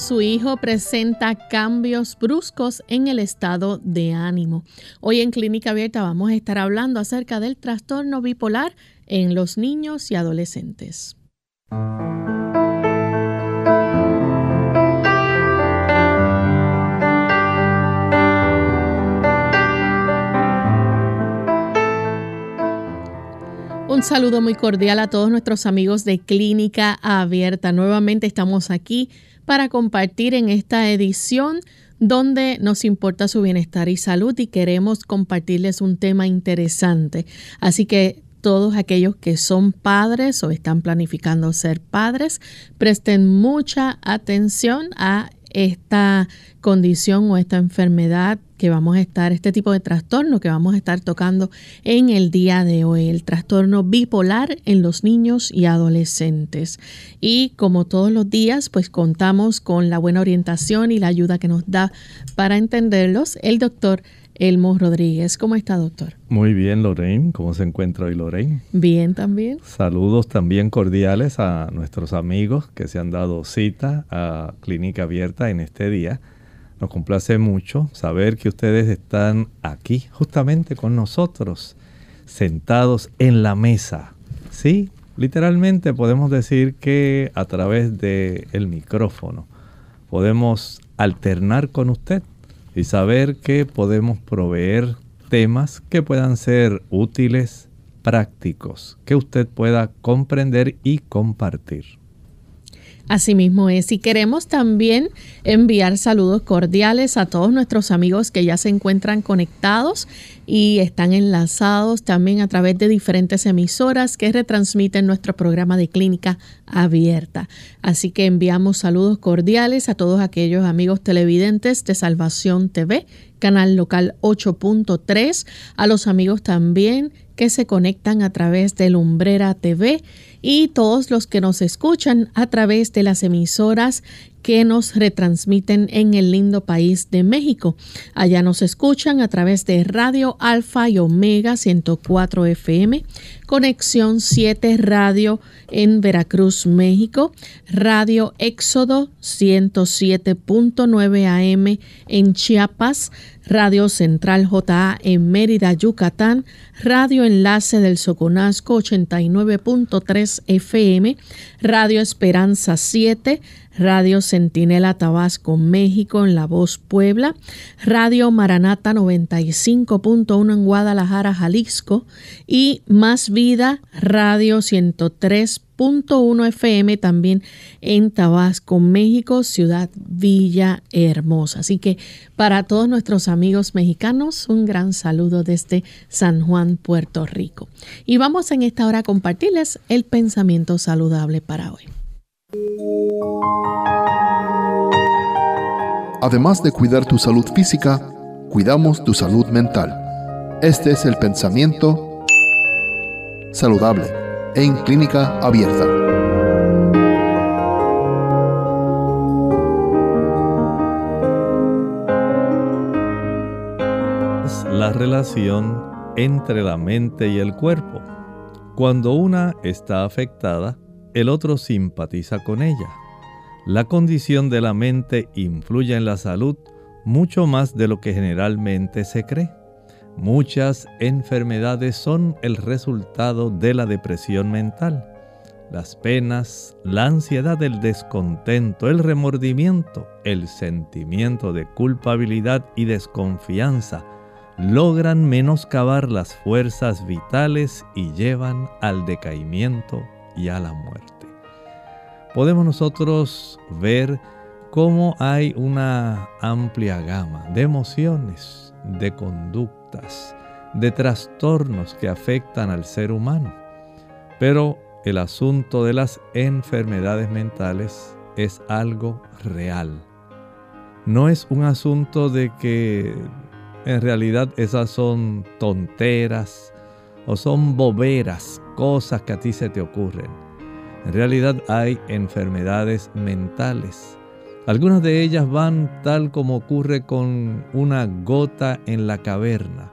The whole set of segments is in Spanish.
Su hijo presenta cambios bruscos en el estado de ánimo. Hoy en Clínica Abierta vamos a estar hablando acerca del trastorno bipolar en los niños y adolescentes. Un saludo muy cordial a todos nuestros amigos de Clínica Abierta. Nuevamente estamos aquí para compartir en esta edición donde nos importa su bienestar y salud y queremos compartirles un tema interesante. Así que todos aquellos que son padres o están planificando ser padres, presten mucha atención a esta condición o esta enfermedad que vamos a estar, este tipo de trastorno que vamos a estar tocando en el día de hoy, el trastorno bipolar en los niños y adolescentes. Y como todos los días, pues contamos con la buena orientación y la ayuda que nos da para entenderlos el doctor Elmo Rodríguez. ¿Cómo está, doctor? Muy bien, Lorraine. ¿Cómo se encuentra hoy, Lorraine? Bien, también. Saludos también cordiales a nuestros amigos que se han dado cita a Clínica Abierta en este día. Nos complace mucho saber que ustedes están aquí justamente con nosotros, sentados en la mesa. Sí, literalmente podemos decir que a través del el micrófono podemos alternar con usted y saber que podemos proveer temas que puedan ser útiles, prácticos, que usted pueda comprender y compartir. Asimismo es. Y queremos también enviar saludos cordiales a todos nuestros amigos que ya se encuentran conectados y están enlazados también a través de diferentes emisoras que retransmiten nuestro programa de clínica abierta. Así que enviamos saludos cordiales a todos aquellos amigos televidentes de Salvación TV, canal local 8.3, a los amigos también que se conectan a través de Lumbrera TV y todos los que nos escuchan a través de las emisoras que nos retransmiten en el lindo país de México. Allá nos escuchan a través de Radio Alfa y Omega 104 FM, Conexión 7 Radio en Veracruz, México, Radio Éxodo 107.9 AM en Chiapas, Radio Central JA en Mérida, Yucatán, Radio Enlace del Soconasco 89.3 FM, Radio Esperanza 7, Radio Centinela Tabasco, México, en La Voz Puebla, Radio Maranata 95.1 en Guadalajara, Jalisco y Más Vida, Radio 103.1 FM también en Tabasco, México, Ciudad Villa Hermosa. Así que para todos nuestros amigos mexicanos, un gran saludo desde San Juan, Puerto Rico. Y vamos en esta hora a compartirles el pensamiento saludable para hoy. Además de cuidar tu salud física, cuidamos tu salud mental. Este es el pensamiento saludable en clínica abierta. La relación entre la mente y el cuerpo. Cuando una está afectada, el otro simpatiza con ella. La condición de la mente influye en la salud mucho más de lo que generalmente se cree. Muchas enfermedades son el resultado de la depresión mental. Las penas, la ansiedad, el descontento, el remordimiento, el sentimiento de culpabilidad y desconfianza logran menoscabar las fuerzas vitales y llevan al decaimiento y a la muerte. Podemos nosotros ver cómo hay una amplia gama de emociones, de conductas, de trastornos que afectan al ser humano. Pero el asunto de las enfermedades mentales es algo real. No es un asunto de que en realidad esas son tonteras o son boberas, cosas que a ti se te ocurren. En realidad hay enfermedades mentales. Algunas de ellas van tal como ocurre con una gota en la caverna.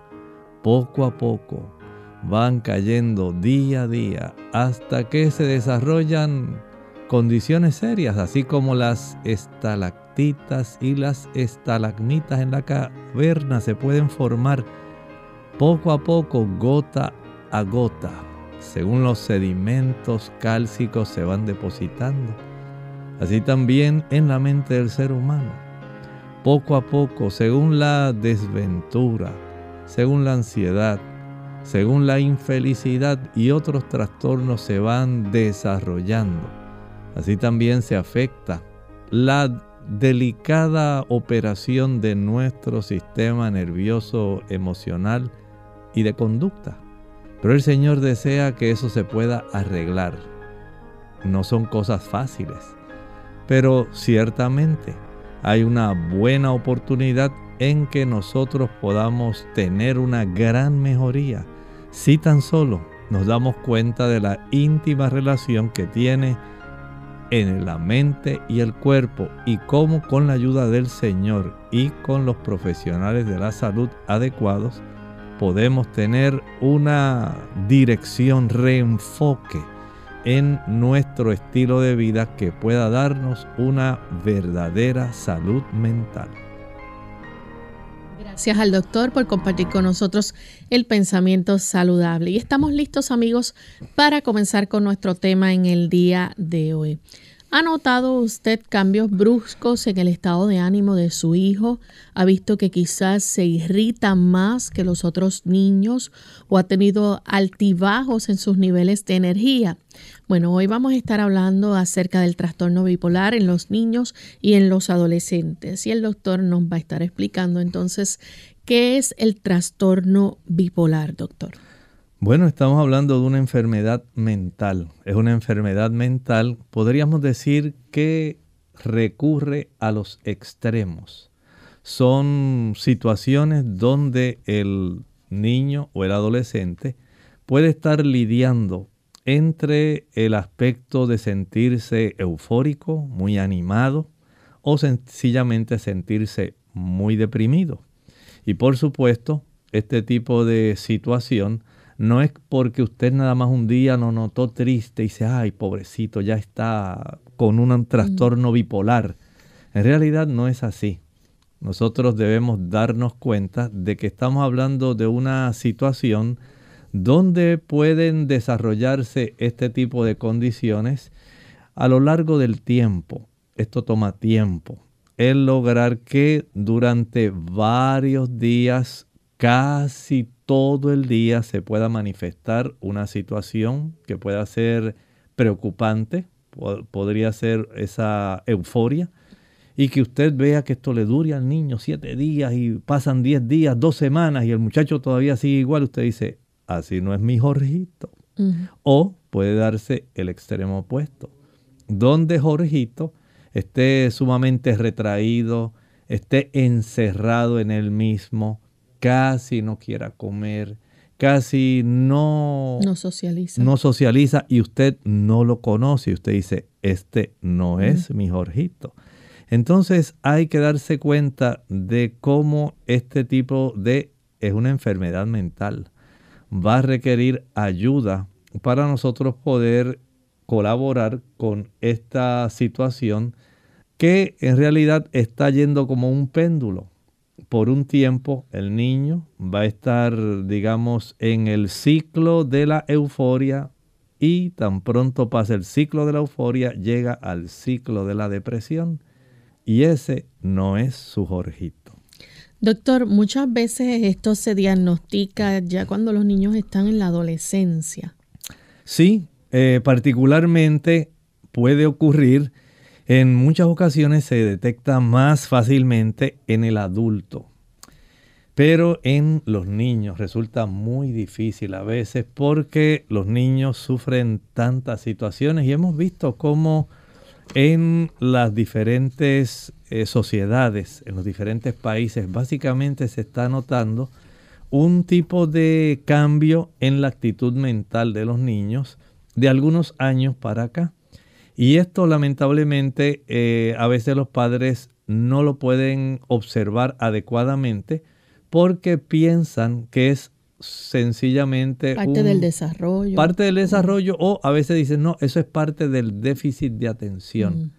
Poco a poco van cayendo día a día hasta que se desarrollan condiciones serias, así como las estalactitas y las estalagmitas en la caverna se pueden formar poco a poco, gota a gota, según los sedimentos cálcicos se van depositando. Así también en la mente del ser humano. Poco a poco, según la desventura, según la ansiedad, según la infelicidad y otros trastornos se van desarrollando. Así también se afecta la delicada operación de nuestro sistema nervioso emocional y de conducta. Pero el Señor desea que eso se pueda arreglar. No son cosas fáciles, pero ciertamente hay una buena oportunidad en que nosotros podamos tener una gran mejoría si tan solo nos damos cuenta de la íntima relación que tiene en la mente y el cuerpo y cómo con la ayuda del Señor y con los profesionales de la salud adecuados podemos tener una dirección, reenfoque en nuestro estilo de vida que pueda darnos una verdadera salud mental. Gracias al doctor por compartir con nosotros el pensamiento saludable. Y estamos listos amigos para comenzar con nuestro tema en el día de hoy. ¿Ha notado usted cambios bruscos en el estado de ánimo de su hijo? ¿Ha visto que quizás se irrita más que los otros niños o ha tenido altibajos en sus niveles de energía? Bueno, hoy vamos a estar hablando acerca del trastorno bipolar en los niños y en los adolescentes y el doctor nos va a estar explicando entonces qué es el trastorno bipolar, doctor. Bueno, estamos hablando de una enfermedad mental. Es una enfermedad mental, podríamos decir que recurre a los extremos. Son situaciones donde el niño o el adolescente puede estar lidiando entre el aspecto de sentirse eufórico, muy animado, o sencillamente sentirse muy deprimido. Y por supuesto, este tipo de situación no es porque usted nada más un día lo notó triste y dice, ay, pobrecito, ya está con un trastorno bipolar. En realidad no es así. Nosotros debemos darnos cuenta de que estamos hablando de una situación donde pueden desarrollarse este tipo de condiciones a lo largo del tiempo. Esto toma tiempo. El lograr que durante varios días, casi todo el día se pueda manifestar una situación que pueda ser preocupante, podría ser esa euforia, y que usted vea que esto le dure al niño siete días y pasan diez días, dos semanas y el muchacho todavía sigue igual, usted dice, así no es mi Jorgito. O puede darse el extremo opuesto, donde Jorgito esté sumamente retraído, esté encerrado en él mismo, casi no quiera comer, casi no, no socializa. No socializa y usted no lo conoce. Y usted dice, este no es mi Jorgito. Entonces hay que darse cuenta de cómo este tipo de es una enfermedad mental. Va a requerir ayuda para nosotros poder colaborar con esta situación que en realidad está yendo como un péndulo por un tiempo el niño va a estar, digamos, en el ciclo de la euforia y tan pronto pasa el ciclo de la euforia, llega al ciclo de la depresión y ese no es su Jorgito. Doctor, muchas veces esto se diagnostica ya cuando los niños están en la adolescencia. Sí, eh, particularmente puede ocurrir en muchas ocasiones se detecta más fácilmente en el adulto. Pero en los niños resulta muy difícil a veces porque los niños sufren tantas situaciones y hemos visto cómo en las diferentes eh, sociedades, en los diferentes países, básicamente se está notando un tipo de cambio en la actitud mental de los niños de algunos años para acá. Y esto lamentablemente eh, a veces los padres no lo pueden observar adecuadamente porque piensan que es sencillamente parte del desarrollo. Parte del desarrollo o a veces dicen, no, eso es parte del déficit de atención. Mm.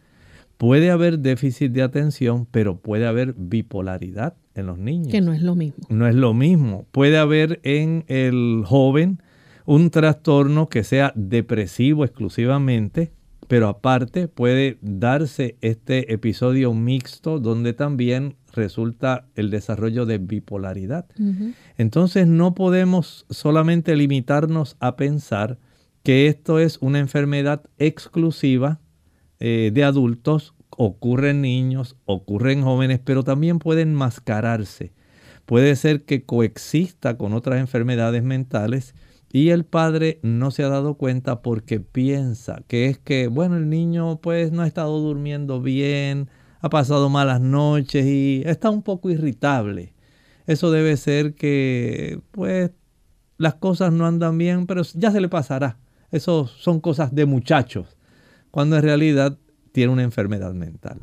Puede haber déficit de atención, pero puede haber bipolaridad en los niños. Que no es lo mismo. No es lo mismo. Puede haber en el joven un trastorno que sea depresivo exclusivamente, pero aparte puede darse este episodio mixto donde también resulta el desarrollo de bipolaridad. Entonces no podemos solamente limitarnos a pensar que esto es una enfermedad exclusiva eh, de adultos, ocurre en niños, ocurre en jóvenes, pero también puede enmascararse. Puede ser que coexista con otras enfermedades mentales y el padre no se ha dado cuenta porque piensa que es que, bueno, el niño pues no ha estado durmiendo bien, ha pasado malas noches y está un poco irritable. Eso debe ser que, pues, las cosas no andan bien, pero ya se le pasará. Eso son cosas de muchachos, cuando en realidad tiene una enfermedad mental.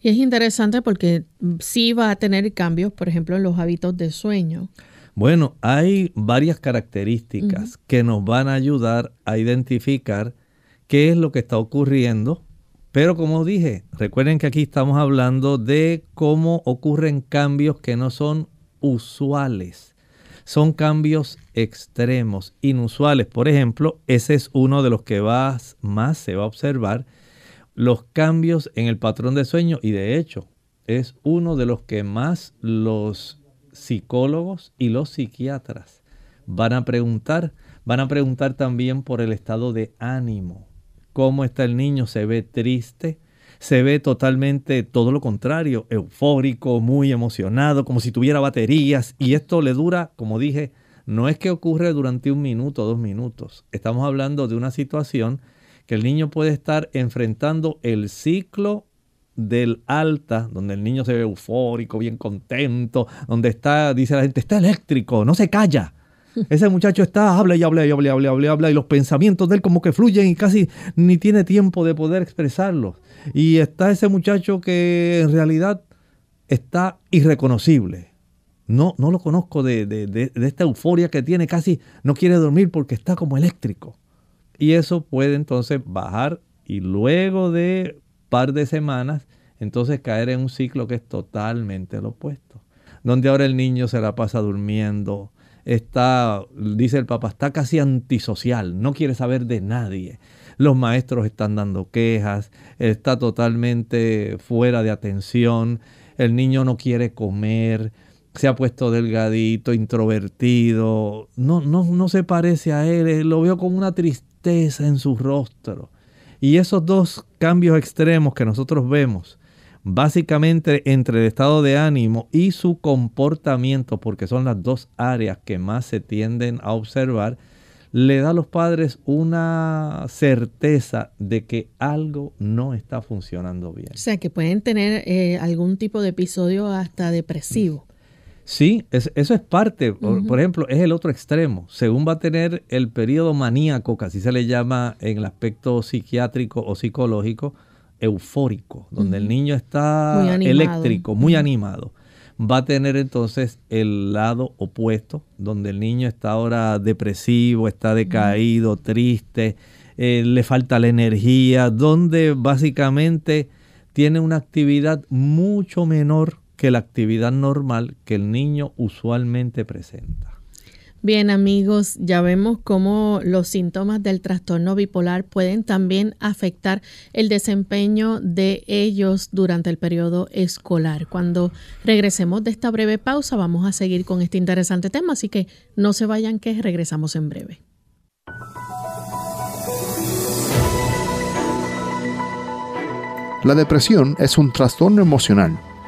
Y es interesante porque sí va a tener cambios, por ejemplo, en los hábitos de sueño. Bueno, hay varias características que nos van a ayudar a identificar qué es lo que está ocurriendo pero como dije, recuerden que aquí estamos hablando de cómo ocurren cambios que no son usuales. Son cambios extremos, inusuales. Por ejemplo, ese es uno de los que más, más se va a observar, los cambios en el patrón de sueño. Y de hecho, es uno de los que más los psicólogos y los psiquiatras van a preguntar. Van a preguntar también por el estado de ánimo cómo está el niño, se ve triste, se ve totalmente todo lo contrario, eufórico, muy emocionado, como si tuviera baterías. Y esto le dura, como dije, no es que ocurre durante un minuto dos minutos. Estamos hablando de una situación que el niño puede estar enfrentando el ciclo del alta, donde el niño se ve eufórico, bien contento, donde está, dice la gente, está eléctrico, no se calla. Ese muchacho está, habla y habla y habla y habla, y habla, y los pensamientos de él como que fluyen y casi ni tiene tiempo de poder expresarlos. Y está ese muchacho que en realidad está irreconocible. No, no lo conozco de, de esta euforia que tiene, casi no quiere dormir porque está como eléctrico. Y eso puede entonces bajar y luego de par de semanas, entonces caer en un ciclo que es totalmente lo opuesto. Donde ahora el niño se la pasa durmiendo, está, dice el Papa, está casi antisocial, no quiere saber de nadie. Los maestros están dando quejas, está totalmente fuera de atención, el niño no quiere comer, se ha puesto delgadito, introvertido, no, no, no se parece a él, eh, lo veo con una tristeza en su rostro. Y esos dos cambios extremos que nosotros vemos, básicamente entre el estado de ánimo y su comportamiento, porque son las dos áreas que más se tienden a observar, le da a los padres una certeza de que algo no está funcionando bien. O sea, que pueden tener eh, algún tipo de episodio hasta depresivo. Sí, eso es parte, por, ejemplo, es el otro extremo. Según va a tener el periodo maníaco, que así se le llama en el aspecto psiquiátrico o psicológico, eufórico, donde el niño está eléctrico, muy animado, va a tener entonces el lado opuesto, donde el niño está ahora depresivo, está decaído, triste, eh, le falta la energía, donde básicamente tiene una actividad mucho menor que la actividad normal que el niño usualmente presenta. Bien amigos, ya vemos cómo los síntomas del trastorno bipolar pueden también afectar el desempeño de ellos durante el periodo escolar. Cuando regresemos de esta breve pausa vamos a seguir con este interesante tema, así que no se vayan que regresamos en breve. La depresión es un trastorno emocional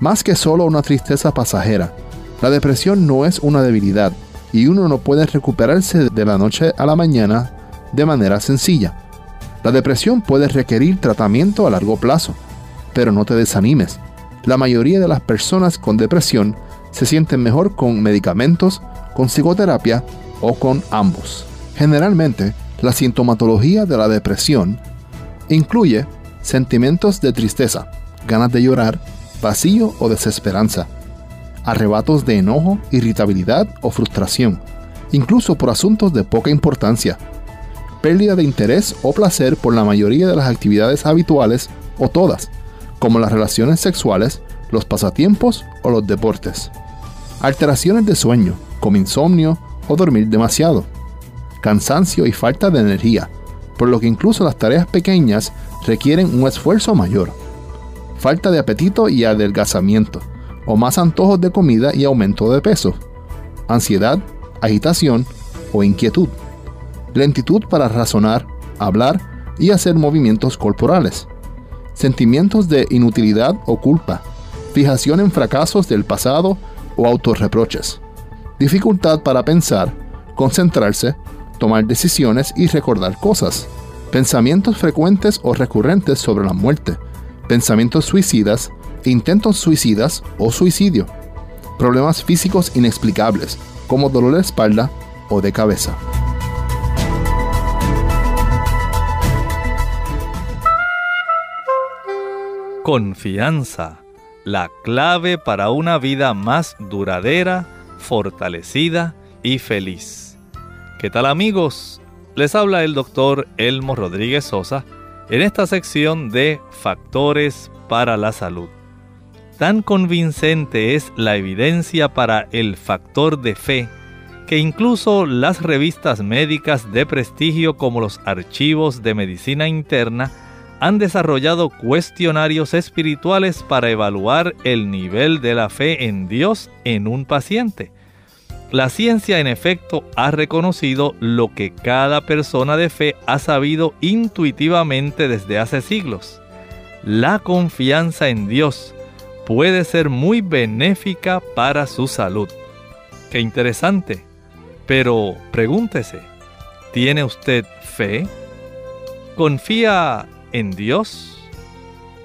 Más que solo una tristeza pasajera, la depresión no es una debilidad y uno no puede recuperarse de la noche a la mañana de manera sencilla. La depresión puede requerir tratamiento a largo plazo, pero no te desanimes. La mayoría de las personas con depresión se sienten mejor con medicamentos, con psicoterapia o con ambos. Generalmente, la sintomatología de la depresión incluye sentimientos de tristeza, ganas de llorar, vacío o desesperanza, arrebatos de enojo, irritabilidad o frustración, incluso por asuntos de poca importancia, pérdida de interés o placer por la mayoría de las actividades habituales o todas, como las relaciones sexuales, los pasatiempos o los deportes, alteraciones de sueño, como insomnio o dormir demasiado, cansancio y falta de energía, por lo que incluso las tareas pequeñas requieren un esfuerzo mayor, falta de apetito y adelgazamiento, o más antojos de comida y aumento de peso, ansiedad, agitación o inquietud, lentitud para razonar, hablar y hacer movimientos corporales, sentimientos de inutilidad o culpa, fijación en fracasos del pasado o autorreproches, dificultad para pensar, concentrarse, tomar decisiones y recordar cosas, pensamientos frecuentes o recurrentes sobre la muerte, pensamientos suicidas, intentos suicidas o suicidio, problemas físicos inexplicables como dolor de espalda o de cabeza. Confianza, la clave para una vida más duradera, fortalecida y feliz. ¿Qué tal amigos? Les habla el doctor Elmo Rodríguez Sosa en esta sección de Factores para la Salud. Tan convincente es la evidencia para el factor de fe que incluso las revistas médicas de prestigio como los archivos de medicina interna han desarrollado cuestionarios espirituales para evaluar el nivel de la fe en Dios en un paciente. La ciencia en efecto ha reconocido lo que cada persona de fe ha sabido intuitivamente desde hace siglos. La confianza en Dios puede ser muy benéfica para su salud. Qué interesante. Pero pregúntese, ¿tiene usted fe? ¿Confía en Dios?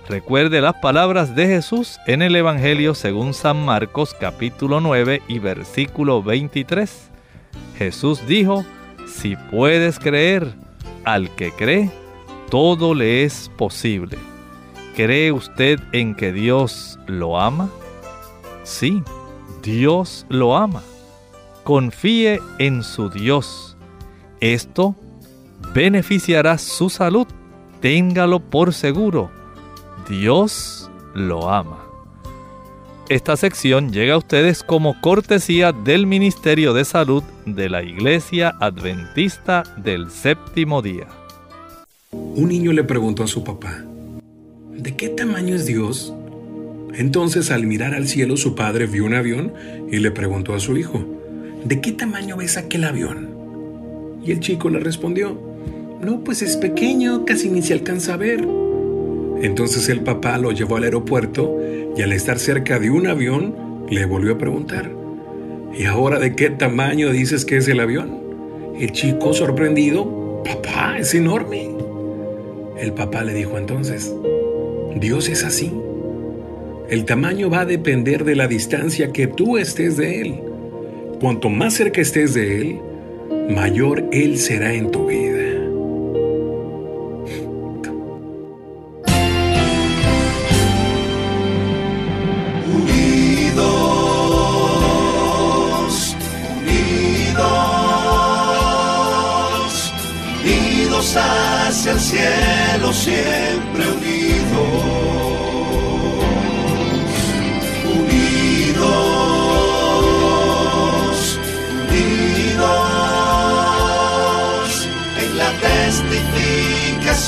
Recuerde las palabras de Jesús en el Evangelio según San Marcos capítulo 9 y versículo 23. Jesús dijo, si puedes creer, al que cree, todo le es posible. ¿Cree usted en que Dios lo ama? Sí, Dios lo ama. Confíe en su Dios. Esto beneficiará su salud. Téngalo por seguro. Dios lo ama. Esta sección llega a ustedes como cortesía del Ministerio de Salud de la Iglesia Adventista del Séptimo Día. Un niño le preguntó a su papá, ¿de qué tamaño es Dios? Entonces al mirar al cielo su padre vio un avión y le preguntó a su hijo, ¿de qué tamaño ves aquel avión? Y el chico le respondió, no, pues es pequeño, casi ni se alcanza a ver. Entonces el papá lo llevó al aeropuerto y al estar cerca de un avión le volvió a preguntar, ¿y ahora de qué tamaño dices que es el avión? El chico sorprendido, papá, es enorme. El papá le dijo entonces, Dios es así. El tamaño va a depender de la distancia que tú estés de Él. Cuanto más cerca estés de Él, mayor Él será en tu vida.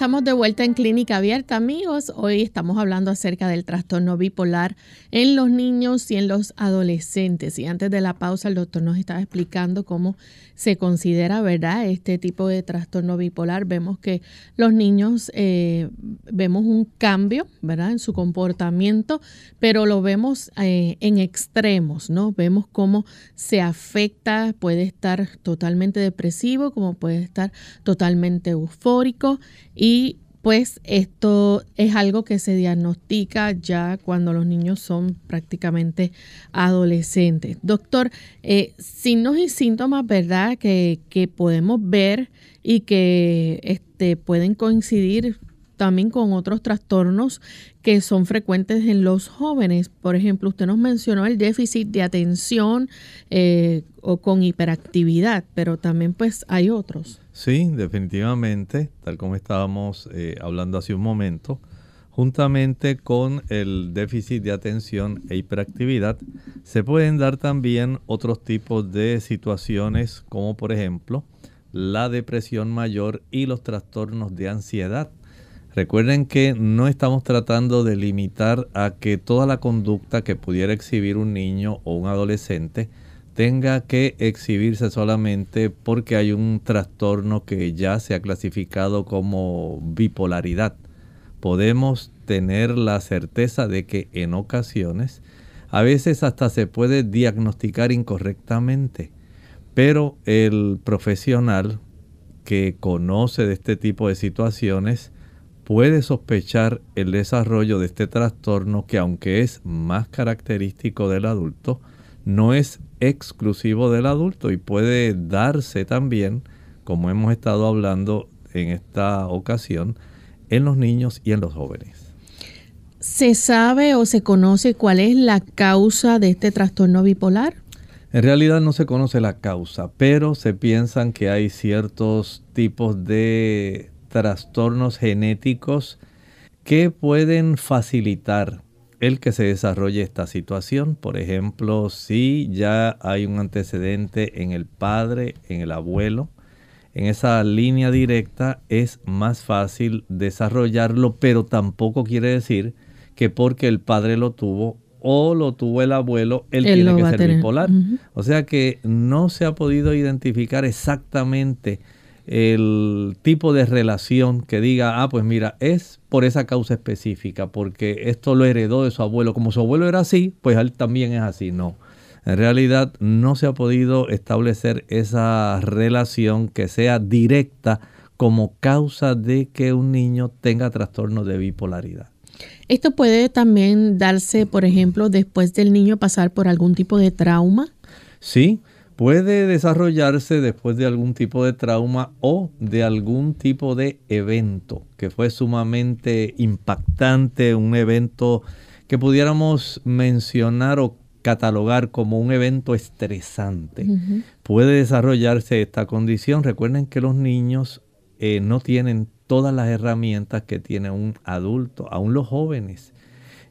Estamos de vuelta en Clínica Abierta, amigos. Hoy estamos hablando acerca del trastorno bipolar en los niños y en los adolescentes. Y antes de la pausa, el doctor nos estaba explicando cómo se considera, ¿verdad?, este tipo de trastorno bipolar. Vemos que los niños, eh, vemos un cambio, ¿verdad?, en su comportamiento, pero lo vemos eh, en extremos, ¿no? Vemos cómo se afecta, puede estar totalmente depresivo, como puede estar totalmente eufórico y pues esto es algo que se diagnostica ya cuando los niños son prácticamente adolescentes. Doctor, eh, signos y síntomas, ¿verdad? Que, que podemos ver y que este, pueden coincidir también con otros trastornos que son frecuentes en los jóvenes. Por ejemplo, usted nos mencionó el déficit de atención eh, o con hiperactividad, pero también pues hay otros. Sí, definitivamente, tal como estábamos eh, hablando hace un momento, juntamente con el déficit de atención e hiperactividad, se pueden dar también otros tipos de situaciones como por ejemplo la depresión mayor y los trastornos de ansiedad. Recuerden que no estamos tratando de limitar a que toda la conducta que pudiera exhibir un niño o un adolescente tenga que exhibirse solamente porque hay un trastorno que ya se ha clasificado como bipolaridad. Podemos tener la certeza de que en ocasiones, a veces hasta se puede diagnosticar incorrectamente, pero el profesional que conoce de este tipo de situaciones puede sospechar el desarrollo de este trastorno que aunque es más característico del adulto, no es exclusivo del adulto y puede darse también, como hemos estado hablando en esta ocasión, en los niños y en los jóvenes. ¿Se sabe o se conoce cuál es la causa de este trastorno bipolar? En realidad no se conoce la causa, pero se piensan que hay ciertos tipos de trastornos genéticos que pueden facilitar el que se desarrolle esta situación. Por ejemplo, si ya hay un antecedente en el padre, en el abuelo, en esa línea directa es más fácil desarrollarlo, pero tampoco quiere decir que porque el padre lo tuvo o lo tuvo el abuelo, él, tiene que ser bipolar. O sea que no se ha podido identificar exactamente el tipo de relación que diga, ah, pues mira, es por esa causa específica, porque esto lo heredó de su abuelo. Como su abuelo era así, pues él también es así. No. En realidad no se ha podido establecer esa relación que sea directa como causa de que un niño tenga trastorno de bipolaridad. Esto puede también darse, por ejemplo, después del niño pasar por algún tipo de trauma. Sí, puede desarrollarse después de algún tipo de trauma o de algún tipo de evento que fue sumamente impactante, un evento que pudiéramos mencionar o catalogar como un evento estresante. Puede desarrollarse esta condición. Recuerden que los niños eh, no tienen todas las herramientas que tiene un adulto, aún los jóvenes.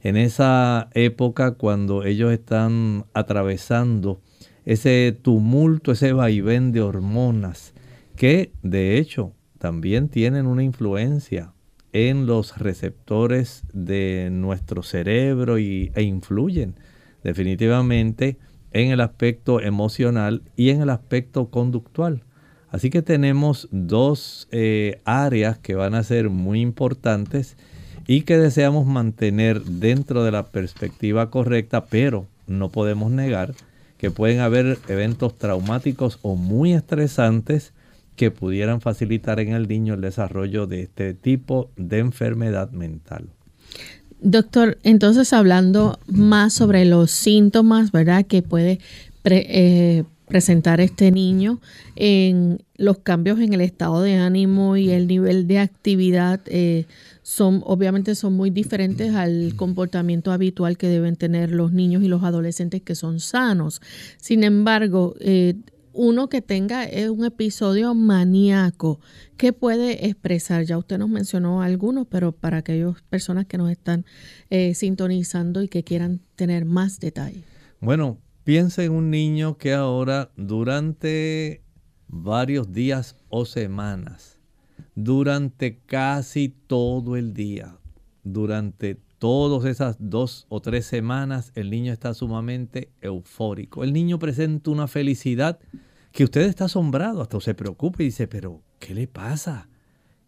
En esa época cuando ellos están atravesando ese tumulto, ese vaivén de hormonas, que de hecho también tienen una influencia en los receptores de nuestro cerebro y, e influyen definitivamente en el aspecto emocional y en el aspecto conductual. Así que tenemos dos eh, áreas que van a ser muy importantes y que deseamos mantener dentro de la perspectiva correcta, pero no podemos negar que pueden haber eventos traumáticos o muy estresantes que pudieran facilitar en el niño el desarrollo de este tipo de enfermedad mental. Doctor, entonces hablando más sobre los síntomas, ¿verdad? Que puede eh, presentar este niño en los cambios en el estado de ánimo y el nivel de actividad eh, son obviamente son muy diferentes al comportamiento habitual que deben tener los niños y los adolescentes que son sanos. Sin embargo, eh, uno que tenga un episodio maníaco, ¿qué puede expresar? Ya usted nos mencionó algunos, pero para aquellas personas que nos están eh, sintonizando y que quieran tener más detalle. Bueno, piensa en un niño que ahora durante varios días o semanas, durante casi todo el día, durante todas esas dos o tres semanas, el niño está sumamente eufórico. El niño presenta una felicidad que usted está asombrado, hasta se preocupa y dice, pero ¿qué le pasa?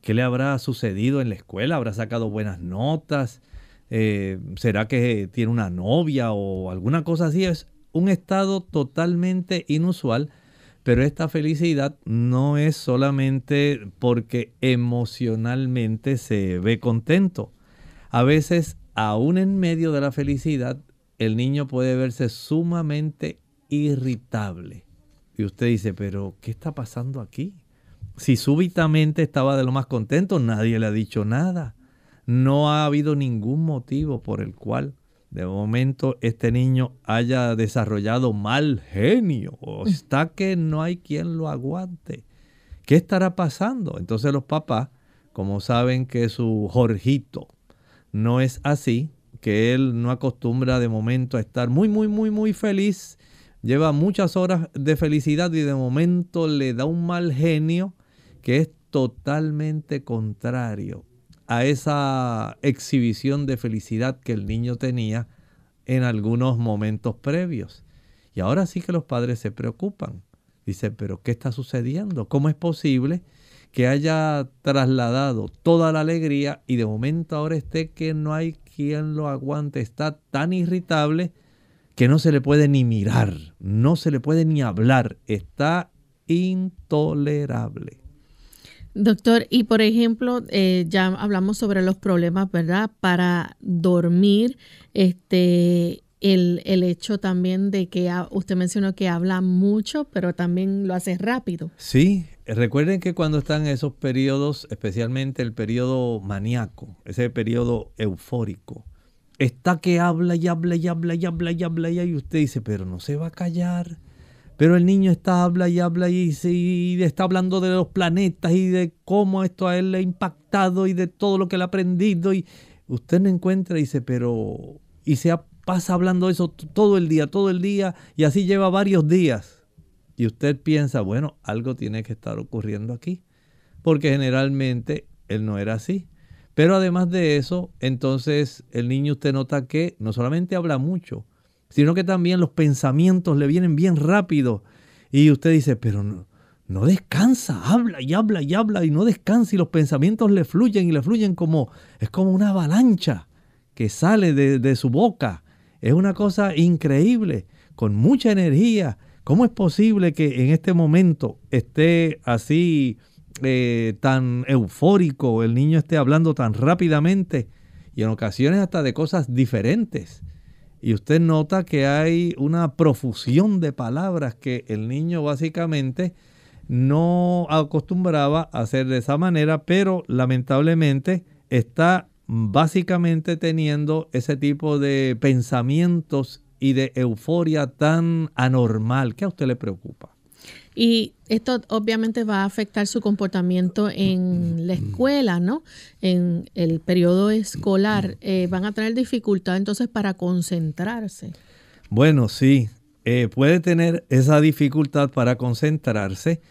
¿Qué le habrá sucedido en la escuela? ¿Habrá sacado buenas notas? Eh, ¿Será que tiene una novia o alguna cosa así? Es un estado totalmente inusual, pero esta felicidad no es solamente porque emocionalmente se ve contento. A veces, aún en medio de la felicidad, el niño puede verse sumamente irritable y usted dice, pero ¿qué está pasando aquí? Si súbitamente estaba de lo más contento, nadie le ha dicho nada. No ha habido ningún motivo por el cual de momento este niño haya desarrollado mal genio o está que no hay quien lo aguante. ¿Qué estará pasando? Entonces los papás, como saben que su Jorgito no es así, que él no acostumbra de momento a estar muy, muy, muy, muy feliz lleva muchas horas de felicidad y de momento le da un mal genio que es totalmente contrario a esa exhibición de felicidad que el niño tenía en algunos momentos previos. Y ahora sí que los padres se preocupan. Dicen, pero ¿qué está sucediendo? ¿Cómo es posible que haya trasladado toda la alegría y de momento ahora esté que no hay quien lo aguante? Está tan irritable que no se le puede ni mirar, no se le puede ni hablar, está intolerable. Doctor, y por ejemplo, eh, ya hablamos sobre los problemas, ¿verdad? Para dormir, este, el, el, hecho también de que usted mencionó que habla mucho, pero también lo hace rápido. Sí, recuerden que cuando están esos periodos, especialmente el periodo maníaco, ese periodo eufórico, está que habla y habla y habla y habla y habla y usted dice, pero no se va a callar. Pero el niño está habla y habla y, y, está hablando de los planetas y de cómo esto a él le ha impactado y de todo lo que le ha aprendido y usted no encuentra y dice, pero y se pasa hablando eso todo el día, todo el día y así lleva varios días. Y usted piensa, bueno, algo tiene que estar ocurriendo aquí, porque generalmente él no era así. Pero además de eso, entonces el niño usted nota que no solamente habla mucho, sino que también los pensamientos le vienen bien rápido. Y usted dice, pero no, no descansa, habla y habla y habla y no descansa y los pensamientos le fluyen y le fluyen como, es como una avalancha que sale de, de su boca. Es una cosa increíble, con mucha energía. ¿Cómo es posible que en este momento esté así eh, tan eufórico, el niño esté hablando tan rápidamente y en ocasiones hasta de cosas diferentes. Y usted nota que hay una profusión de palabras que el niño básicamente no acostumbraba a hacer de esa manera, pero lamentablemente está básicamente teniendo ese tipo de pensamientos y de euforia tan anormal. ¿Qué a usted le preocupa? Y esto obviamente va a afectar su comportamiento en la escuela, ¿no? En el periodo escolar. Eh, van a tener dificultad entonces para concentrarse. Bueno, sí, eh, puede tener esa dificultad para concentrarse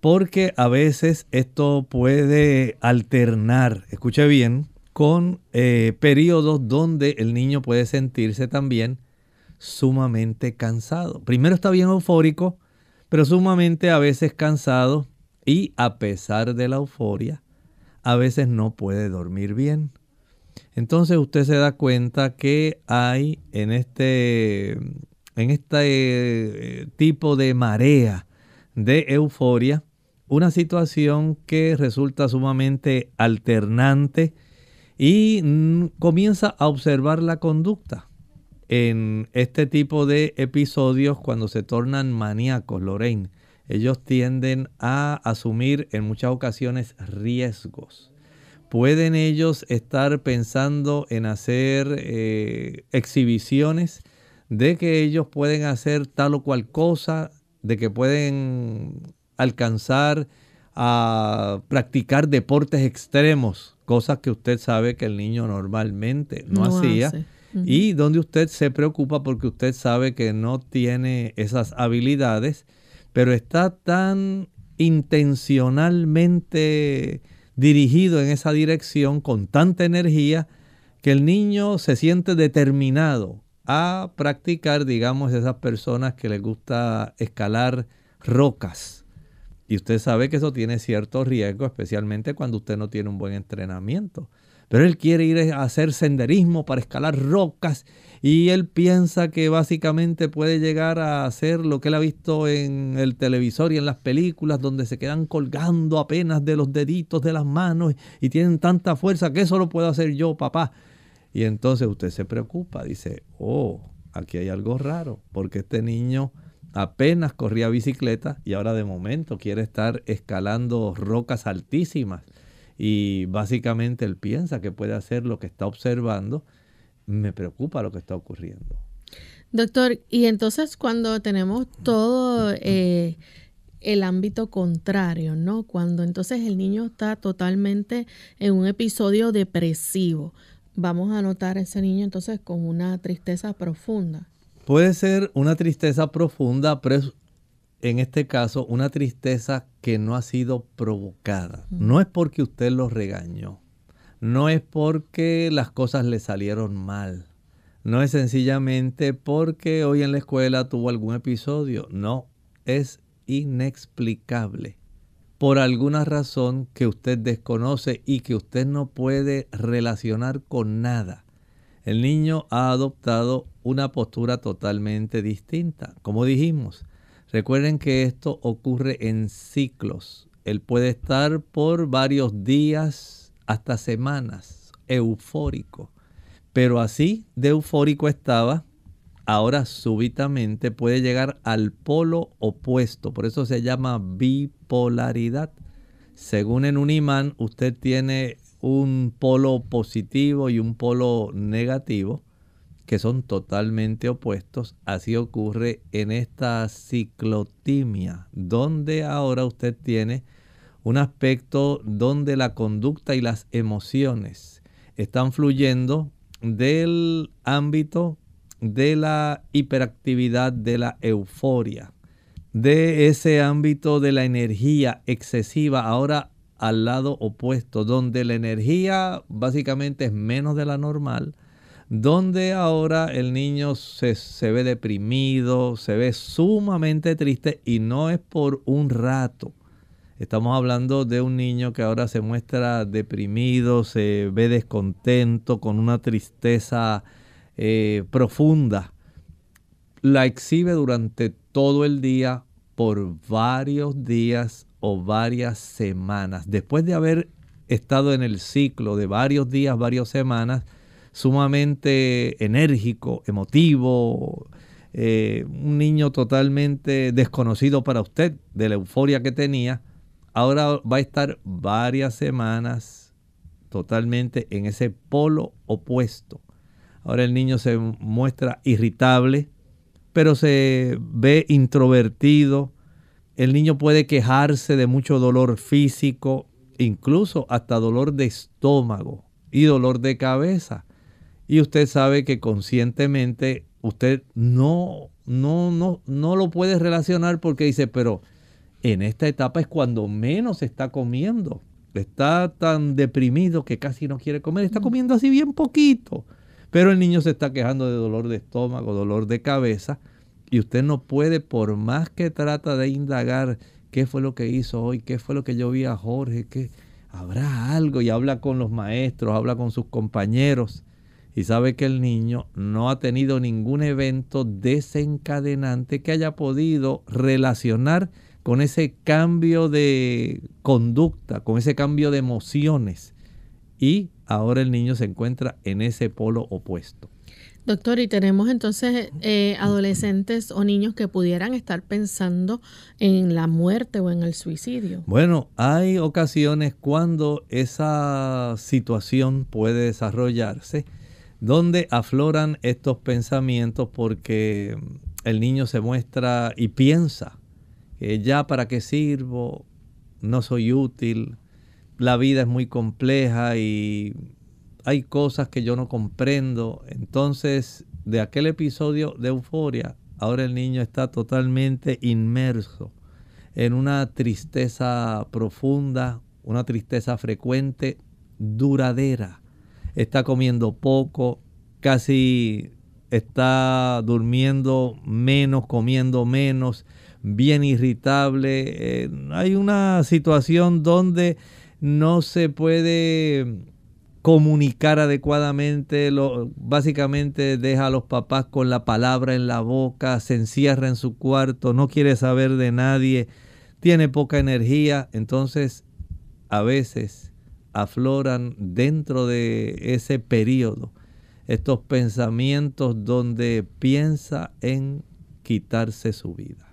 porque a veces esto puede alternar, escuche bien, con eh, periodos donde el niño puede sentirse también sumamente cansado. Primero está bien eufórico, pero sumamente a veces cansado y a pesar de la euforia, a veces no puede dormir bien. Entonces usted se da cuenta que hay en este, en este eh, tipo de marea de euforia una situación que resulta sumamente alternante y comienza a observar la conducta. En este tipo de episodios, cuando se tornan maníacos, Lorraine, ellos tienden a asumir en muchas ocasiones riesgos. Pueden ellos estar pensando en hacer eh, exhibiciones de que ellos pueden hacer tal o cual cosa, de que pueden alcanzar a practicar deportes extremos, cosas que usted sabe que el niño normalmente no, hacía. Y donde usted se preocupa porque usted sabe que no tiene esas habilidades, pero está tan intencionalmente dirigido en esa dirección con tanta energía que el niño se siente determinado a practicar, digamos, esas personas que les gusta escalar rocas. Y usted sabe que eso tiene cierto riesgo, especialmente cuando usted no tiene un buen entrenamiento. Pero él quiere ir a hacer senderismo para escalar rocas y él piensa que básicamente puede llegar a hacer lo que él ha visto en el televisor y en las películas donde se quedan colgando apenas de los deditos de las manos y tienen tanta fuerza que eso lo puedo hacer yo, papá. Y entonces usted se preocupa, dice, oh, aquí hay algo raro, porque este niño apenas corría bicicleta y ahora de momento quiere estar escalando rocas altísimas. Y básicamente él piensa que puede hacer lo que está observando. Me preocupa lo que está ocurriendo. Doctor, y entonces cuando tenemos todo eh, el ámbito contrario, ¿no? Cuando entonces el niño está totalmente en un episodio depresivo, vamos a notar a ese niño entonces con una tristeza profunda. Puede ser una tristeza profunda, pero es en este caso una tristeza que no ha sido provocada. No es porque usted lo regañó, no es porque las cosas le salieron mal, no es sencillamente porque hoy en la escuela tuvo algún episodio, no, es inexplicable por alguna razón que usted desconoce y que usted no puede relacionar con nada. El niño ha adoptado una postura totalmente distinta. Como dijimos, recuerden que esto ocurre en ciclos. Él puede estar por varios días hasta semanas eufórico. Pero así de eufórico estaba ahora súbitamente puede llegar al polo opuesto. Por eso se llama bipolaridad. Según en un imán, usted tiene un polo positivo y un polo negativo que son totalmente opuestos. Así ocurre en esta ciclotimia, donde ahora usted tiene un aspecto donde la conducta y las emociones están fluyendo del ámbito de la hiperactividad, de la euforia, de ese ámbito de la energía excesiva, ahora al lado opuesto, donde la energía básicamente es menos de la normal, donde ahora el niño se, se, ve deprimido, se ve sumamente triste y no es por un rato. Estamos hablando de un niño que ahora se muestra deprimido, se ve descontento, con una tristeza eh, profunda, la exhibe durante todo el día por varios días o varias semanas. Después de haber estado en el ciclo de varios días, varias semanas, sumamente enérgico, emotivo, eh, un niño totalmente desconocido para usted de la euforia que tenía, ahora va a estar varias semanas totalmente en ese polo opuesto. Ahora el niño se muestra irritable, pero se ve introvertido. El niño puede quejarse de mucho dolor físico, incluso hasta dolor de estómago y dolor de cabeza. Y usted sabe que conscientemente usted no, no, no, no lo puede relacionar porque dice, pero en esta etapa es cuando menos está comiendo. Está tan deprimido que casi no quiere comer. Está comiendo así bien poquito. Pero el niño se está quejando de dolor de estómago, dolor de cabeza, y usted no puede, por más que trata de indagar qué fue lo que hizo hoy, qué fue lo que yo vi a Jorge, que habrá algo, y habla con los maestros, habla con sus compañeros, y sabe que el niño no ha tenido ningún evento desencadenante que haya podido relacionar con ese cambio de conducta, con ese cambio de emociones y ahora el niño se encuentra en ese polo opuesto. Doctor, y tenemos entonces eh, adolescentes o niños que pudieran estar pensando en la muerte o en el suicidio. Bueno, hay ocasiones cuando esa situación puede desarrollarse donde afloran estos pensamientos porque el niño se muestra y piensa que ya para qué sirvo, no soy útil, la vida es muy compleja y hay cosas que yo no comprendo. Entonces, de aquel episodio de euforia, ahora el niño está totalmente inmerso en una tristeza profunda, una tristeza frecuente, duradera. Está comiendo poco, casi está durmiendo menos, comiendo menos, bien irritable. Eh, hay una situación donde no se puede comunicar adecuadamente, básicamente deja a los papás con la palabra en la boca, se encierra en su cuarto, no quiere saber de nadie, tiene poca energía, entonces a veces afloran dentro de ese periodo estos pensamientos donde piensa en quitarse su vida.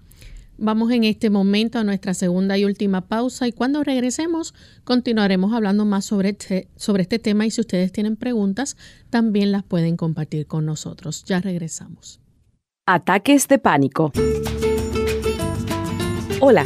Vamos en este momento a nuestra segunda y última pausa y cuando regresemos continuaremos hablando más sobre este, sobre este tema y si ustedes tienen preguntas también las pueden compartir con nosotros. Ya regresamos. Ataques de pánico. Hola,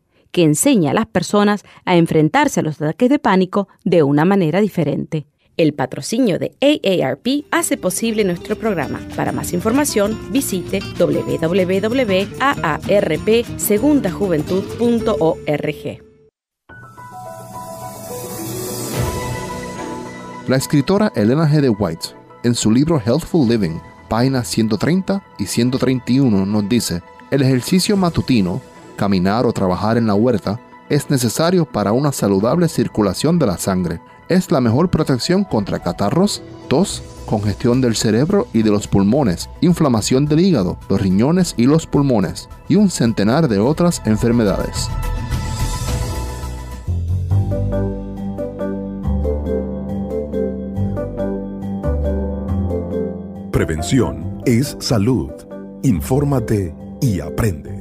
que enseña a las personas a enfrentarse a los ataques de pánico de una manera diferente. El patrocinio de AARP hace posible nuestro programa. Para más información, visite www.aarpsegundajuventud.org. La escritora Elena G. de White, en su libro Healthful Living, páginas 130 y 131, nos dice, el ejercicio matutino, caminar o trabajar en la huerta, es necesario para una saludable circulación de la sangre es la mejor protección contra catarros, tos, congestión del cerebro y de los pulmones, inflamación del hígado, los riñones y los pulmones, y un centenar de otras enfermedades. Prevención es salud. Infórmate y aprende.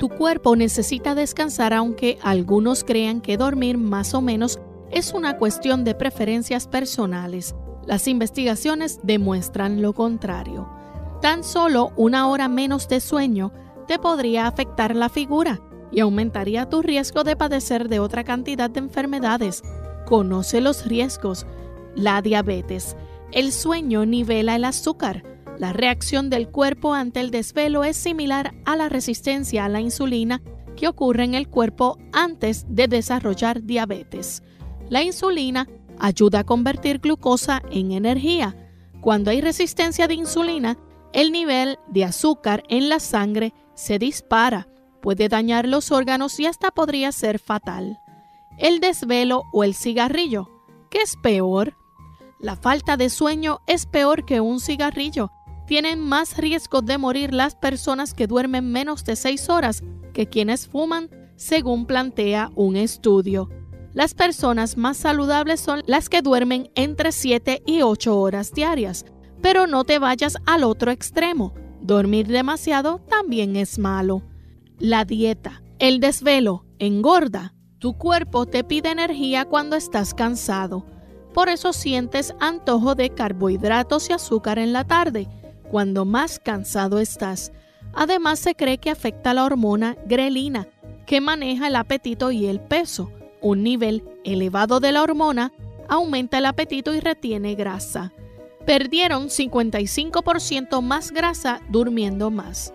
Tu cuerpo necesita descansar aunque algunos crean que dormir más o menos es una cuestión de preferencias personales. Las investigaciones demuestran lo contrario. Tan solo una hora menos de sueño te podría afectar la figura y aumentaría tu riesgo de padecer de otra cantidad de enfermedades. Conoce los riesgos. La diabetes. El sueño nivela el azúcar la reacción del cuerpo ante el desvelo es similar a la resistencia a la insulina que ocurre en el cuerpo antes de desarrollar diabetes. La insulina ayuda a convertir glucosa en energía. Cuando hay resistencia de insulina, el nivel de azúcar en la sangre se dispara, puede dañar los órganos y hasta podría ser fatal. El desvelo o el cigarrillo. ¿Qué es peor? La falta de sueño es peor que un cigarrillo tienen más riesgo de morir las personas que duermen menos de 6 horas que quienes fuman, según plantea un estudio. las personas más saludables son las que duermen entre 7 y 8 horas diarias. Pero no te vayas al otro extremo. Dormir demasiado también es malo. La dieta, el desvelo, engorda. Tu cuerpo te pide energía cuando estás cansado. Por eso sientes antojo de carbohidratos y azúcar en la tarde, cuando más cansado estás. Además se cree que afecta la hormona grelina, que maneja el apetito y el peso. Un nivel elevado de la hormona aumenta el apetito y retiene grasa. Perdieron 55% más grasa durmiendo más.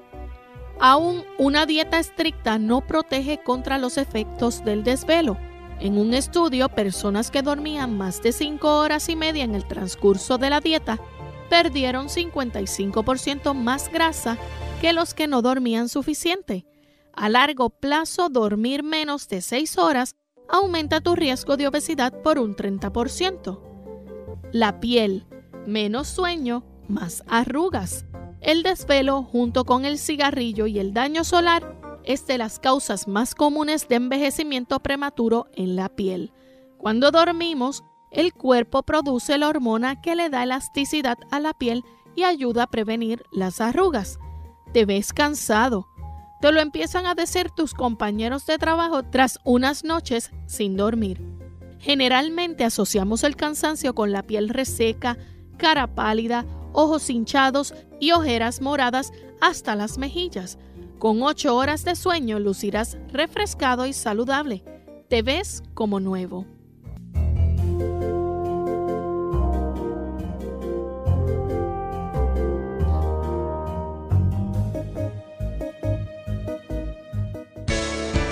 Aún una dieta estricta no protege contra los efectos del desvelo. En un estudio, personas que dormían más de 5 horas y media en el transcurso de la dieta perdieron 55% más grasa que los que no dormían suficiente. A largo plazo, dormir menos de 6 horas aumenta tu riesgo de obesidad por un 30%. La piel, menos sueño, más arrugas. El desvelo junto con el cigarrillo y el daño solar es de las causas más comunes de envejecimiento prematuro en la piel. Cuando dormimos, el cuerpo produce la hormona que le da elasticidad a la piel y ayuda a prevenir las arrugas. Te ves cansado. Te lo empiezan a decir tus compañeros de trabajo tras unas noches sin dormir. Generalmente asociamos el cansancio con la piel reseca, cara pálida, ojos hinchados y ojeras moradas hasta las mejillas. Con ocho horas de sueño lucirás refrescado y saludable. Te ves como nuevo.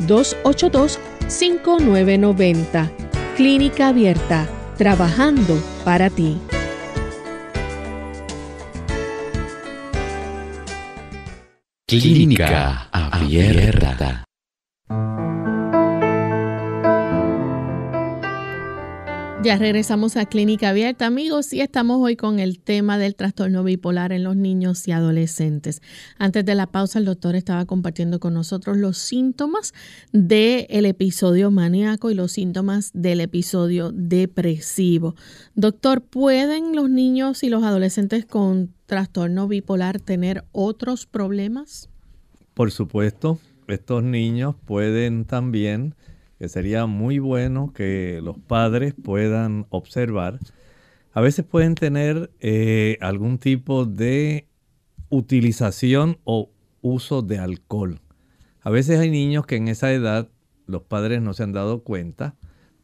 787-282-5990. Clínica Abierta, trabajando para ti. Clínica Abierta. Ya regresamos a Clínica Abierta, amigos, y estamos hoy con el tema del trastorno bipolar en los niños y adolescentes. Antes de la pausa, el doctor estaba compartiendo con nosotros los síntomas del episodio maníaco y los síntomas del episodio depresivo. Doctor, ¿pueden los niños y los adolescentes con trastorno bipolar tener otros problemas? Por supuesto, estos niños pueden también, que sería muy bueno que los padres puedan observar, a veces pueden tener eh, algún tipo de utilización o uso de alcohol. A veces hay niños que en esa edad los padres no se han dado cuenta,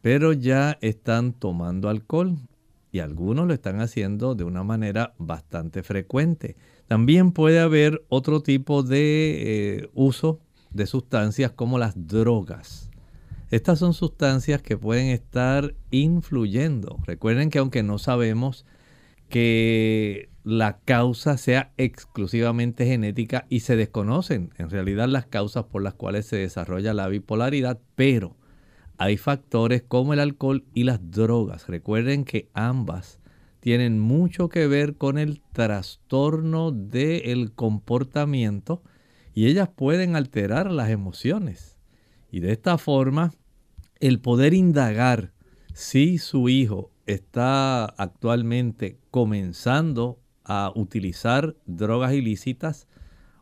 pero ya están tomando alcohol y algunos lo están haciendo de una manera bastante frecuente. También puede haber otro tipo de eh, uso de sustancias como las drogas. Estas son sustancias que pueden estar influyendo. Recuerden que aunque no sabemos que la causa sea exclusivamente genética y se desconocen en realidad las causas por las cuales se desarrolla la bipolaridad, pero hay factores como el alcohol y las drogas. Recuerden que ambas tienen mucho que ver con el trastorno del comportamiento y ellas pueden alterar las emociones. Y de esta forma, el poder indagar si su hijo está actualmente comenzando a utilizar drogas ilícitas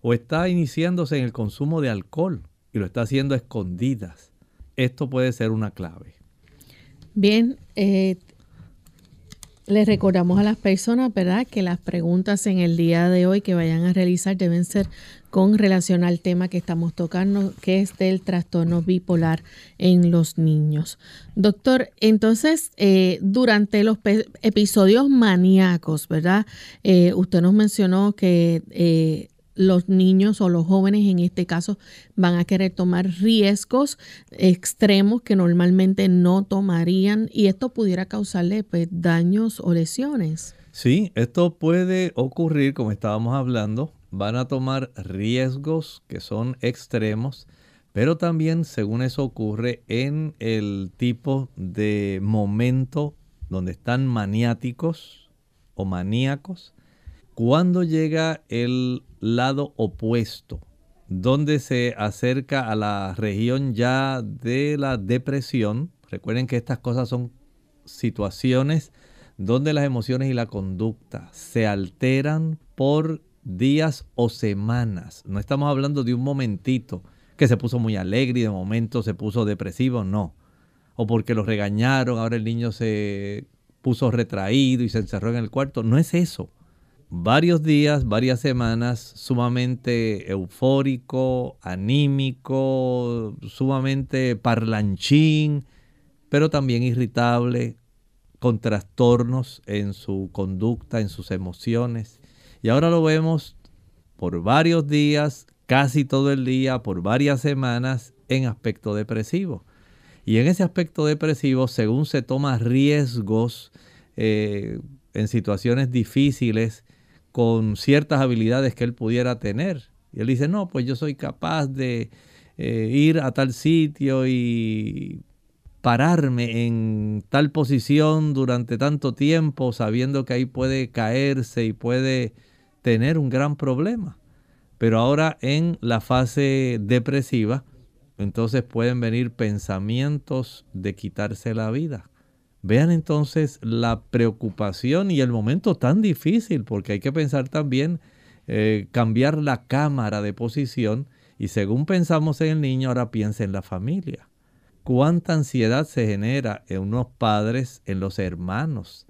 o está iniciándose en el consumo de alcohol y lo está haciendo a escondidas esto puede ser una clave. Bien, eh, les recordamos a las personas, ¿verdad?, que las preguntas en el día de hoy que vayan a realizar deben ser con relación al tema que estamos tocando, que es del trastorno bipolar en los niños. Doctor, entonces, eh, durante los episodios maníacos, ¿verdad? Eh, usted nos mencionó que los niños o los jóvenes en este caso van a querer tomar riesgos extremos que normalmente no tomarían y esto pudiera causarle pues, daños o lesiones. Sí, esto puede ocurrir como estábamos hablando. Van a tomar riesgos que son extremos, pero también según eso ocurre en el tipo de momento donde están maniáticos o maníacos, cuando llega el lado opuesto, donde se acerca a la región ya de la depresión, recuerden que estas cosas son situaciones donde las emociones y la conducta se alteran por días o semanas. No estamos hablando de un momentito que se puso muy alegre y de momento se puso depresivo, no. O porque lo regañaron, ahora el niño se puso retraído y se encerró en el cuarto. No es eso. Varios días, varias semanas, sumamente eufórico, anímico, sumamente parlanchín, pero también irritable, con trastornos en su conducta, en sus emociones. Y ahora lo vemos por varios días, casi todo el día, por varias semanas, en aspecto depresivo. Y en ese aspecto depresivo, según se toma riesgos eh, en situaciones difíciles, con ciertas habilidades que él pudiera tener. Y él dice, no, pues yo soy capaz de eh, ir a tal sitio y pararme en tal posición durante tanto tiempo sabiendo que ahí puede caerse y puede tener un gran problema. Pero ahora en la fase depresiva, entonces pueden venir pensamientos de quitarse la vida. Vean entonces la preocupación y el momento tan difícil, porque hay que pensar también eh, cambiar la cámara de posición y según pensamos en el niño, ahora piensa en la familia cuánta ansiedad se genera en unos padres, en los hermanos,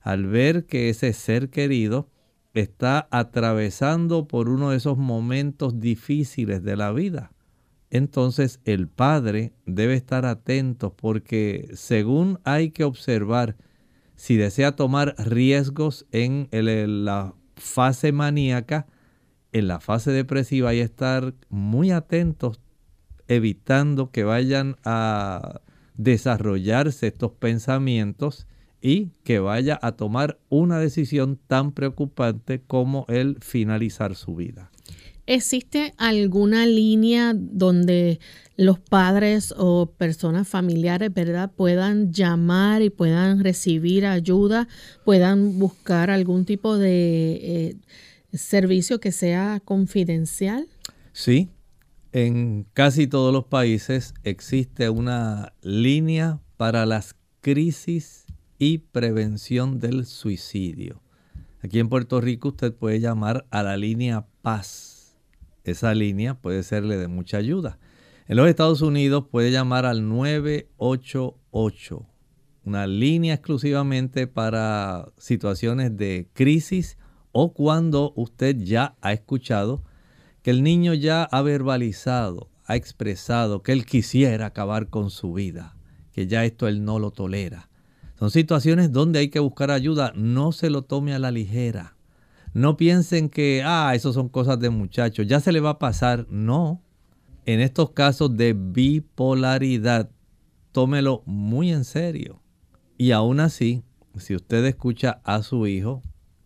al ver que ese ser querido está atravesando por uno de esos momentos difíciles de la vida. Entonces el padre debe estar atento porque según hay que observar si desea tomar riesgos en la fase maníaca, en la fase depresiva hay que estar muy atentos evitando que vayan a desarrollarse estos pensamientos y que vaya a tomar una decisión tan preocupante como el finalizar su vida. ¿Existe alguna línea donde los padres o personas familiares, verdad, puedan llamar y puedan recibir ayuda, puedan buscar algún tipo de eh, servicio que sea confidencial? Sí, en casi todos los países existe una línea para las crisis y prevención del suicidio. Aquí en Puerto Rico usted puede llamar a la línea Paz. Esa línea puede serle de mucha ayuda. En los Estados Unidos puede llamar al 988, una línea exclusivamente para situaciones de crisis o cuando usted ya ha escuchado que el niño ya ha verbalizado, ha expresado que él quisiera acabar con su vida, que ya esto él no lo tolera. Son situaciones donde hay que buscar ayuda, no se lo tome a la ligera. No piensen que, ah, eso son cosas de muchachos, ya se le va a pasar. No. En estos casos de bipolaridad, tómelo muy en serio. Y aún así, si usted escucha a su hijo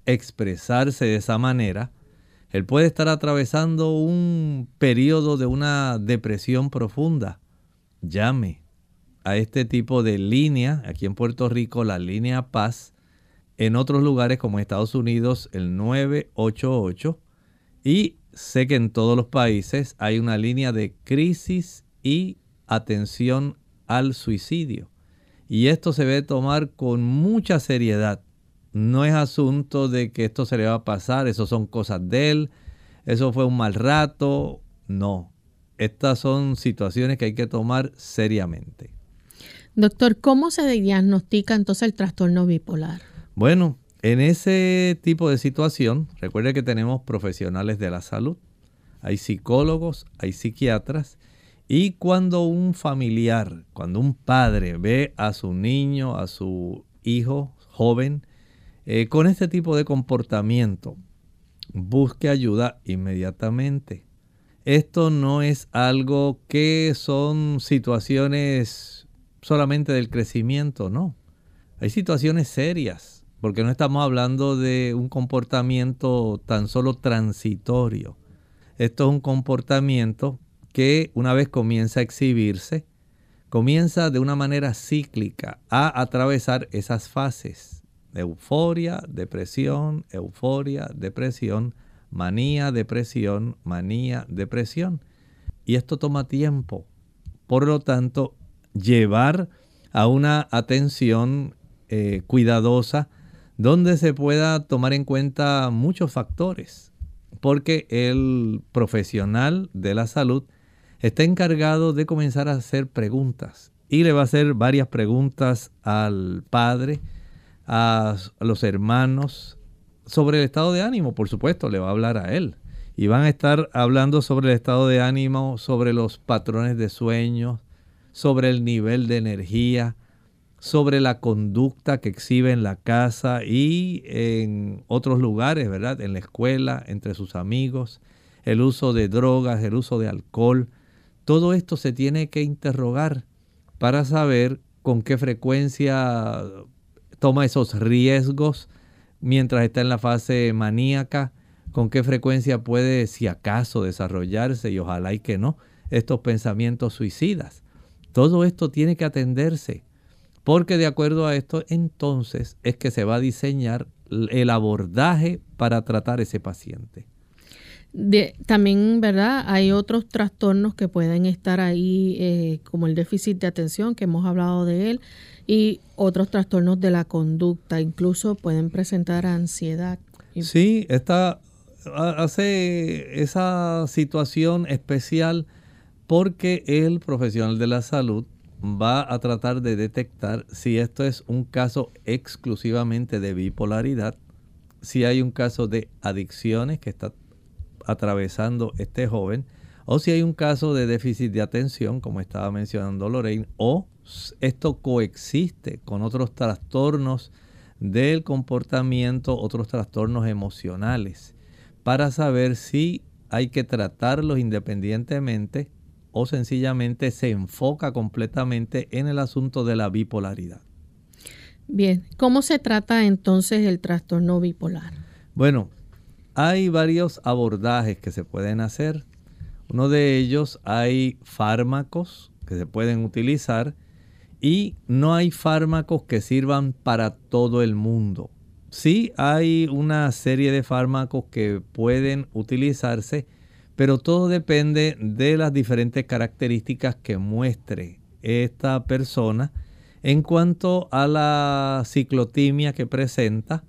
expresarse de esa manera, él puede estar atravesando un periodo de una depresión profunda. Llame a este tipo de línea, aquí en Puerto Rico la línea Paz, en otros lugares como Estados Unidos el 988 y sé que en todos los países hay una línea de crisis y atención al suicidio. Y esto se debe tomar con mucha seriedad no es asunto de que esto se le va a pasar, eso son cosas de él, eso fue un mal rato. No, estas son situaciones que hay que tomar seriamente. Doctor, ¿cómo se diagnostica entonces el trastorno bipolar? Bueno, en ese tipo de situación, recuerde que tenemos profesionales de la salud, hay psicólogos, hay psiquiatras, y cuando un familiar, cuando un padre ve a su niño, a su hijo joven, eh, con este tipo de comportamiento, busque ayuda inmediatamente. Esto no es algo que son situaciones solamente del crecimiento, no. Hay situaciones serias, porque no estamos hablando de un comportamiento tan solo transitorio. Esto es un comportamiento que una vez comienza a exhibirse, comienza de una manera cíclica a atravesar esas fases. Euforia, depresión, euforia, depresión, manía, depresión, manía, depresión. Y esto toma tiempo. Por lo tanto, llevar a una atención eh, cuidadosa donde se pueda tomar en cuenta muchos factores. Porque el profesional de la salud está encargado de comenzar a hacer preguntas. Y le va a hacer varias preguntas al padre, a los hermanos, sobre el estado de ánimo, por supuesto, le va a hablar a él. Y van a estar hablando sobre el estado de ánimo, sobre los patrones de sueño, sobre el nivel de energía, sobre la conducta que exhibe en la casa y en otros lugares, ¿verdad? En la escuela, entre sus amigos, el uso de drogas, el uso de alcohol. Todo esto se tiene que interrogar para saber con qué frecuencia toma esos riesgos mientras está en la fase maníaca, con qué frecuencia puede, si acaso, desarrollarse, y ojalá y que no, estos pensamientos suicidas. Todo esto tiene que atenderse, porque de acuerdo a esto, entonces es que se va a diseñar el abordaje para tratar ese paciente. también, ¿verdad? Hay otros trastornos que pueden estar ahí, eh, como el déficit de atención, que hemos hablado de él, y otros trastornos de la conducta, incluso pueden presentar ansiedad. Sí, esta hace esa situación especial porque el profesional de la salud va a tratar de detectar si esto es un caso exclusivamente de bipolaridad, si hay un caso de adicciones que está atravesando este joven, o si hay un caso de déficit de atención, como estaba mencionando Lorraine, o esto coexiste con otros trastornos del comportamiento, otros trastornos emocionales, para saber si hay que tratarlos independientemente o sencillamente se enfoca completamente en el asunto de la bipolaridad. Bien, ¿cómo se trata entonces el trastorno bipolar? Bueno, hay varios abordajes que se pueden hacer. Uno de ellos hay fármacos que se pueden utilizar y no hay fármacos que sirvan para todo el mundo. Sí hay una serie de fármacos que pueden utilizarse, pero todo depende de las diferentes características que muestre esta persona en cuanto a la ciclotimia que presenta,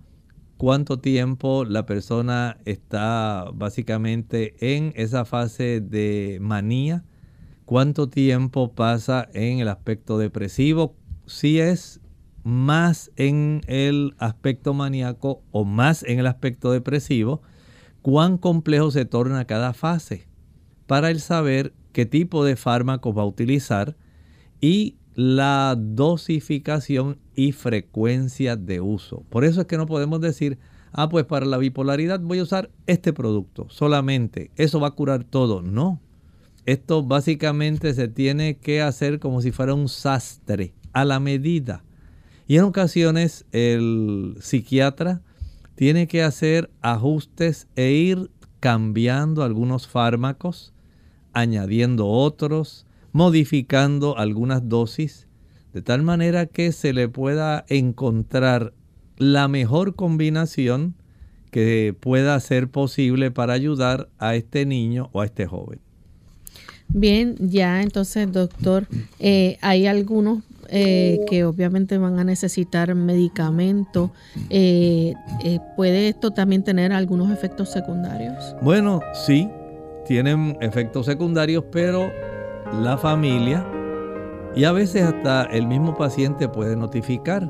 cuánto tiempo la persona está básicamente en esa fase de manía, cuánto tiempo pasa en el aspecto depresivo, si es más en el aspecto maníaco o más en el aspecto depresivo, cuán complejo se torna cada fase para el saber qué tipo de fármacos va a utilizar y la dosificación y frecuencia de uso. Por eso es que no podemos decir, ah, pues para la bipolaridad voy a usar este producto solamente, eso va a curar todo. No, esto básicamente se tiene que hacer como si fuera un sastre, a la medida. Y en ocasiones el psiquiatra tiene que hacer ajustes e ir cambiando algunos fármacos, añadiendo otros, modificando algunas dosis, de tal manera que se le pueda encontrar la mejor combinación que pueda ser posible para ayudar a este niño o a este joven. Bien, ya entonces, doctor, eh, hay algunos eh, que obviamente van a necesitar medicamento. Eh, ¿Puede esto también tener algunos efectos secundarios? Bueno, sí, tienen efectos secundarios, pero la familia y a veces hasta el mismo paciente puede notificar.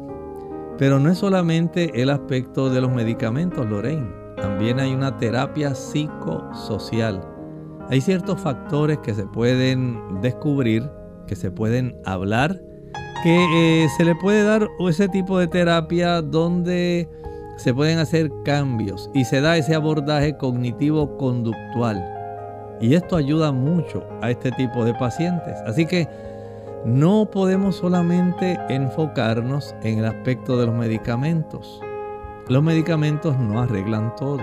Pero no es solamente el aspecto de los medicamentos, Lorraine. También hay una terapia psicosocial hay ciertos factores que se pueden descubrir, que se pueden hablar, que eh, se le puede dar ese tipo de terapia donde se pueden hacer cambios y se da ese abordaje cognitivo-conductual. Y esto ayuda mucho a este tipo de pacientes. Así que no podemos solamente enfocarnos en el aspecto de los medicamentos. Los medicamentos no arreglan todo.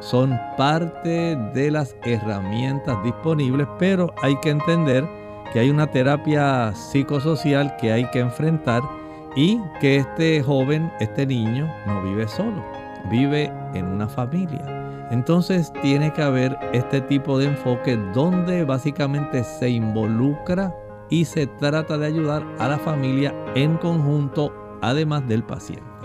Son parte de las herramientas disponibles, pero hay que entender que hay una terapia psicosocial que hay que enfrentar y que este joven, este niño, no vive solo, vive en una familia. Entonces tiene que haber este tipo de enfoque donde básicamente se involucra y se trata de ayudar a la familia en conjunto, además del paciente.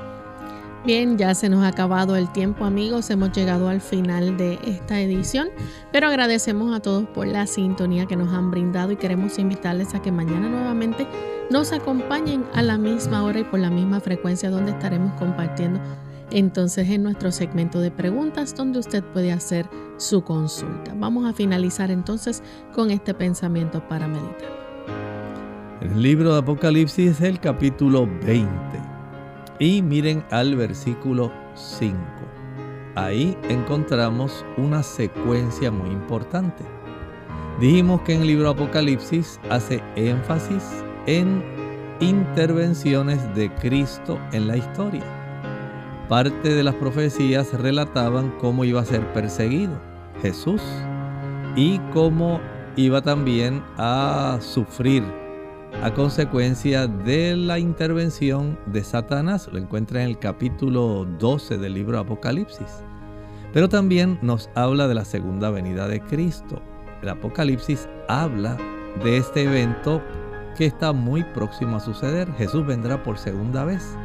Bien, ya se nos ha acabado el tiempo amigos, hemos llegado al final de esta edición, pero agradecemos a todos por la sintonía que nos han brindado y queremos invitarles a que mañana nuevamente nos acompañen a la misma hora y por la misma frecuencia donde estaremos compartiendo entonces en nuestro segmento de preguntas donde usted puede hacer su consulta. Vamos a finalizar entonces con este pensamiento para meditar. El libro de Apocalipsis es el capítulo 20 y miren al versículo 5. Ahí encontramos una secuencia muy importante. Dijimos que en el libro Apocalipsis hace énfasis en intervenciones de Cristo en la historia. Parte de las profecías relataban cómo iba a ser perseguido Jesús y cómo iba también a sufrir a consecuencia de la intervención de Satanás. Lo encuentra en el capítulo 12 del libro Apocalipsis. Pero también nos habla de la segunda venida de Cristo. El Apocalipsis habla de este evento que está muy próximo a suceder. Jesús vendrá por segunda vez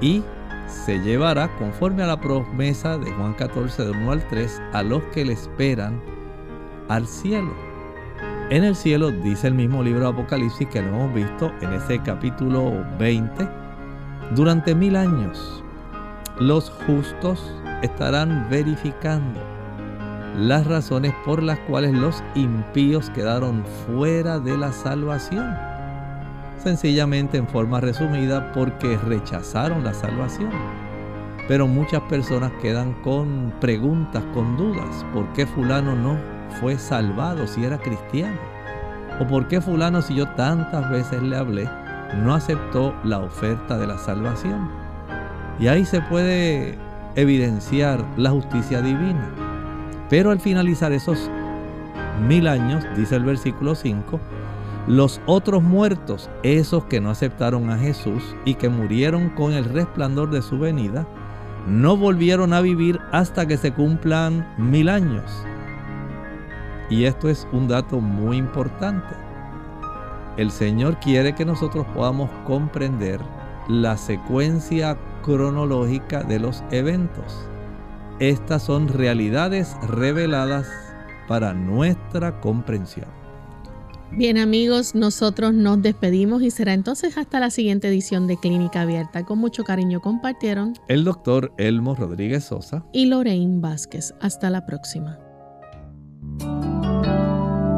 y se llevará, conforme a la promesa de Juan 14, de 1 al 3, a los que le esperan al cielo. En el cielo, dice el mismo libro de Apocalipsis que lo hemos visto en ese capítulo 20, durante mil años los justos estarán verificando las razones por las cuales los impíos quedaron fuera de la salvación. Sencillamente en forma resumida porque rechazaron la salvación. Pero muchas personas quedan con preguntas, con dudas. ¿Por qué fulano no fue salvado si era cristiano? ¿O por qué fulano si yo tantas veces le hablé no aceptó la oferta de la salvación? Y ahí se puede evidenciar la justicia divina. Pero al finalizar esos mil años, dice el versículo 5, los otros muertos, esos que no aceptaron a Jesús y que murieron con el resplandor de su venida, no volvieron a vivir hasta que se cumplan mil años. Y esto es un dato muy importante. El Señor quiere que nosotros podamos comprender la secuencia cronológica de los eventos. Estas son realidades reveladas para nuestra comprensión. Bien amigos, nosotros nos despedimos y será entonces hasta la siguiente edición de Clínica Abierta. Con mucho cariño compartieron el doctor Elmo Rodríguez Sosa y Lorraine Vázquez. Hasta la próxima.